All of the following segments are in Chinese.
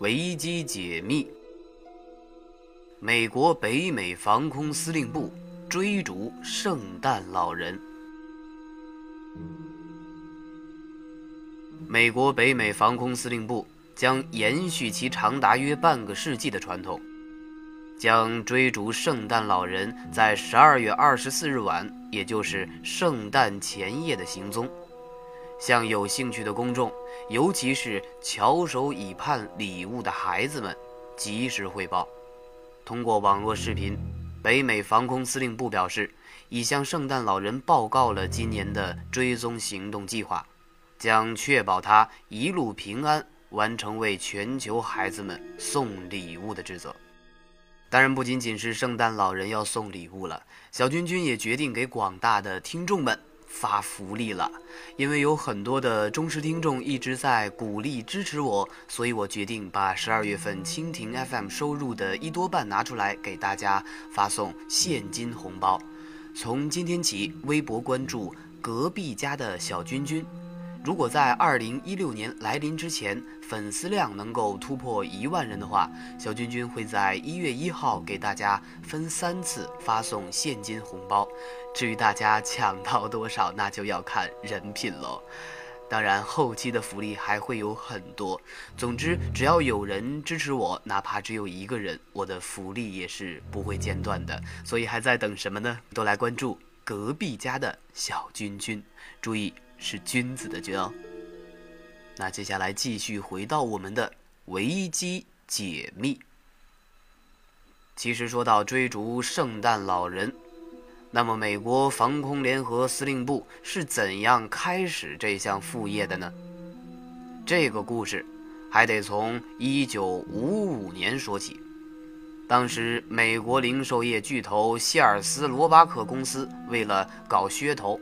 维基解密：美国北美防空司令部追逐圣诞老人。美国北美防空司令部将延续其长达约半个世纪的传统，将追逐圣诞老人在十二月二十四日晚，也就是圣诞前夜的行踪，向有兴趣的公众，尤其是翘首以盼礼物的孩子们，及时汇报。通过网络视频，北美防空司令部表示，已向圣诞老人报告了今年的追踪行动计划。将确保他一路平安，完成为全球孩子们送礼物的职责。当然，不仅仅是圣诞老人要送礼物了，小君君也决定给广大的听众们发福利了。因为有很多的忠实听众一直在鼓励支持我，所以我决定把十二月份蜻蜓 FM 收入的一多半拿出来给大家发送现金红包。从今天起，微博关注隔壁家的小君君。如果在二零一六年来临之前，粉丝量能够突破一万人的话，小君君会在一月一号给大家分三次发送现金红包。至于大家抢到多少，那就要看人品喽。当然，后期的福利还会有很多。总之，只要有人支持我，哪怕只有一个人，我的福利也是不会间断的。所以还在等什么呢？都来关注隔壁家的小君君，注意。是君子的君哦。那接下来继续回到我们的维基解密。其实说到追逐圣诞老人，那么美国防空联合司令部是怎样开始这项副业的呢？这个故事还得从1955年说起。当时美国零售业巨头谢尔斯罗巴克公司为了搞噱头。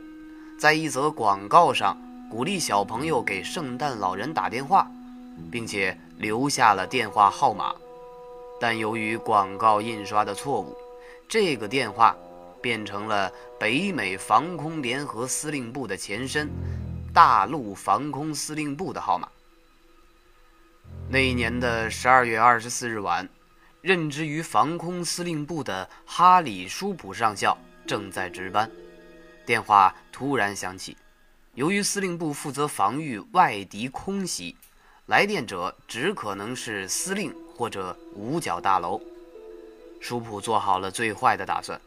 在一则广告上，鼓励小朋友给圣诞老人打电话，并且留下了电话号码。但由于广告印刷的错误，这个电话变成了北美防空联合司令部的前身——大陆防空司令部的号码。那一年的十二月二十四日晚，任职于防空司令部的哈里·舒普上校正在值班。电话突然响起，由于司令部负责防御外敌空袭，来电者只可能是司令或者五角大楼。舒普做好了最坏的打算，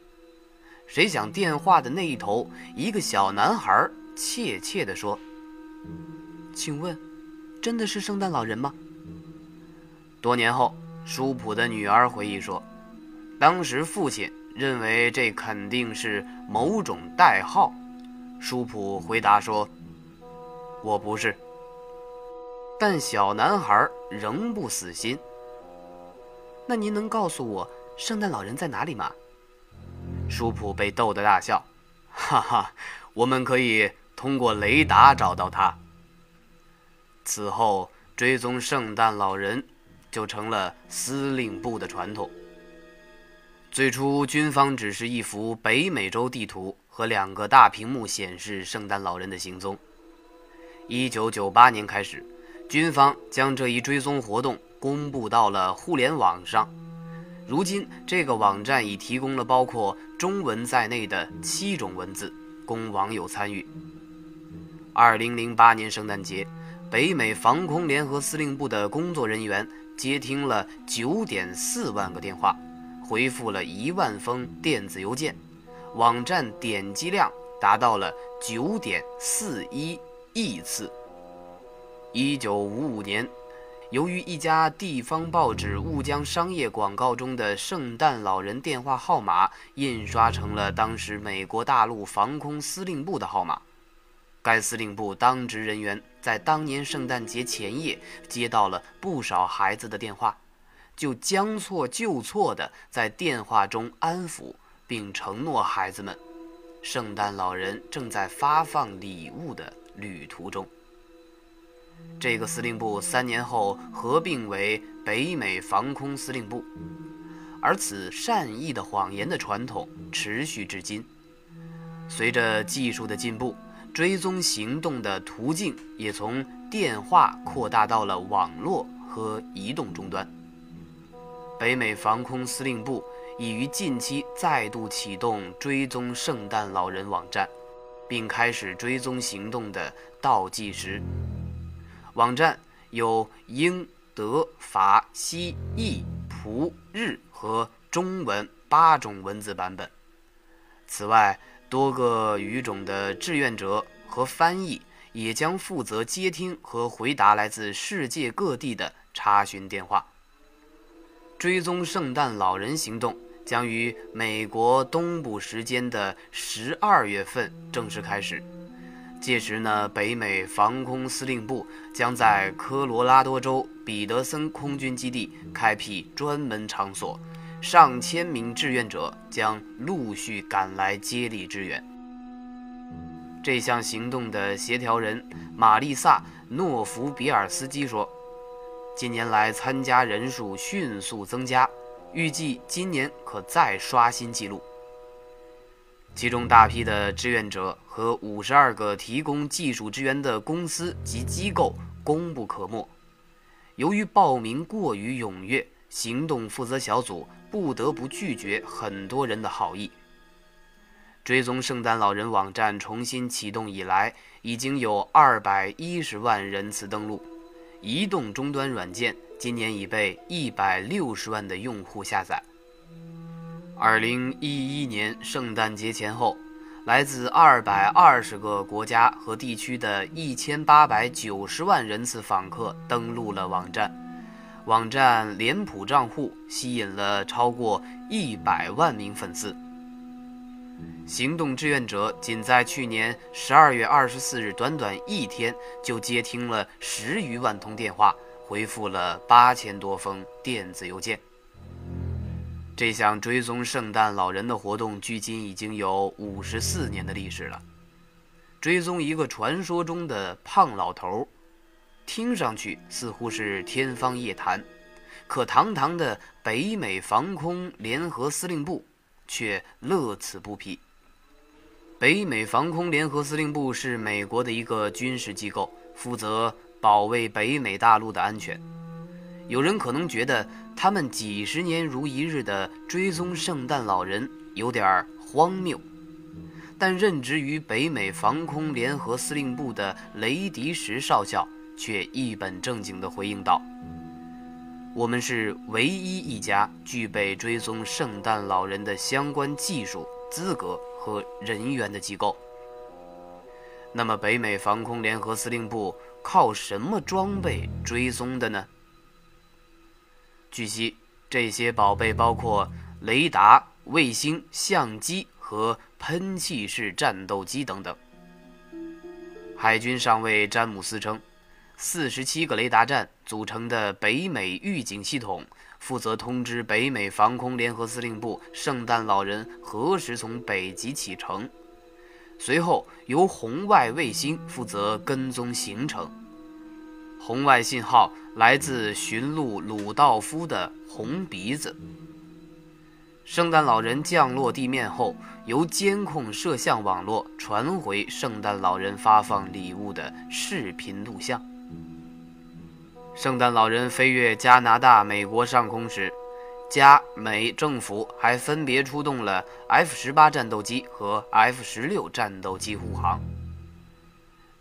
谁想电话的那一头，一个小男孩怯怯地说：“请问，真的是圣诞老人吗？”多年后，舒普的女儿回忆说，当时父亲。认为这肯定是某种代号，舒普回答说：“我不是。”但小男孩仍不死心。那您能告诉我圣诞老人在哪里吗？舒普被逗得大笑：“哈哈，我们可以通过雷达找到他。”此后，追踪圣诞老人就成了司令部的传统。最初，军方只是一幅北美洲地图和两个大屏幕显示圣诞老人的行踪。一九九八年开始，军方将这一追踪活动公布到了互联网上。如今，这个网站已提供了包括中文在内的七种文字，供网友参与。二零零八年圣诞节，北美防空联合司令部的工作人员接听了九点四万个电话。回复了一万封电子邮件，网站点击量达到了九点四一亿次。一九五五年，由于一家地方报纸误将商业广告中的圣诞老人电话号码印刷成了当时美国大陆防空司令部的号码，该司令部当值人员在当年圣诞节前夜接到了不少孩子的电话。就将错就错地在电话中安抚并承诺孩子们，圣诞老人正在发放礼物的旅途中。这个司令部三年后合并为北美防空司令部，而此善意的谎言的传统持续至今。随着技术的进步，追踪行动的途径也从电话扩大到了网络和移动终端。北美防空司令部已于近期再度启动追踪圣诞老人网站，并开始追踪行动的倒计时。网站有英、德、法、西、意、葡、日和中文八种文字版本。此外，多个语种的志愿者和翻译也将负责接听和回答来自世界各地的查询电话。追踪圣诞老人行动将于美国东部时间的十二月份正式开始。届时呢，北美防空司令部将在科罗拉多州彼得森空军基地开辟专门场所，上千名志愿者将陆续赶来接力支援。这项行动的协调人玛丽萨·诺夫比尔斯基说。近年来，参加人数迅速增加，预计今年可再刷新纪录。其中，大批的志愿者和五十二个提供技术支援的公司及机构功不可没。由于报名过于踊跃，行动负责小组不得不拒绝很多人的好意。追踪圣诞老人网站重新启动以来，已经有二百一十万人次登录。移动终端软件今年已被一百六十万的用户下载。二零一一年圣诞节前后，来自二百二十个国家和地区的一千八百九十万人次访客登录了网站，网站脸谱账户吸引了超过一百万名粉丝。行动志愿者仅在去年十二月二十四日短短一天，就接听了十余万通电话，回复了八千多封电子邮件。这项追踪圣诞老人的活动，距今已经有五十四年的历史了。追踪一个传说中的胖老头，听上去似乎是天方夜谭，可堂堂的北美防空联合司令部却乐此不疲。北美防空联合司令部是美国的一个军事机构，负责保卫北美大陆的安全。有人可能觉得他们几十年如一日的追踪圣诞老人有点荒谬，但任职于北美防空联合司令部的雷迪什少校却一本正经地回应道：“我们是唯一一家具备追踪圣诞老人的相关技术资格。”和人员的机构。那么，北美防空联合司令部靠什么装备追踪的呢？据悉，这些宝贝包括雷达、卫星、相机和喷气式战斗机等等。海军上尉詹姆斯称，四十七个雷达站组成的北美预警系统。负责通知北美防空联合司令部圣诞老人何时从北极启程，随后由红外卫星负责跟踪行程。红外信号来自驯鹿鲁道夫的红鼻子。圣诞老人降落地面后，由监控摄像网络传回圣诞老人发放礼物的视频录像。圣诞老人飞越加拿大、美国上空时，加美政府还分别出动了 F 十八战斗机和 F 十六战斗机护航。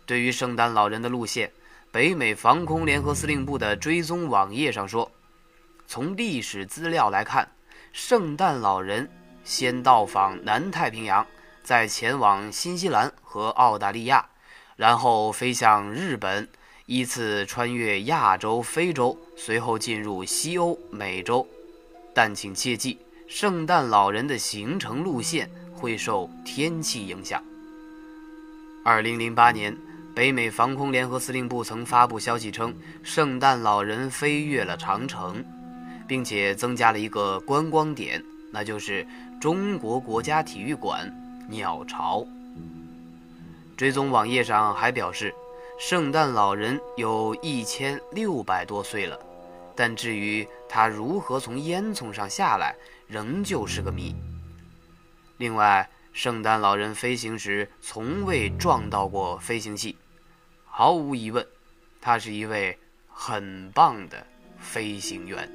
对于圣诞老人的路线，北美防空联合司令部的追踪网页上说：“从历史资料来看，圣诞老人先到访南太平洋，再前往新西兰和澳大利亚，然后飞向日本。”依次穿越亚洲、非洲，随后进入西欧、美洲，但请切记，圣诞老人的行程路线会受天气影响。二零零八年，北美防空联合司令部曾发布消息称，圣诞老人飞越了长城，并且增加了一个观光点，那就是中国国家体育馆鸟巢。追踪网页上还表示。圣诞老人有一千六百多岁了，但至于他如何从烟囱上下来，仍旧是个谜。另外，圣诞老人飞行时从未撞到过飞行器。毫无疑问，他是一位很棒的飞行员。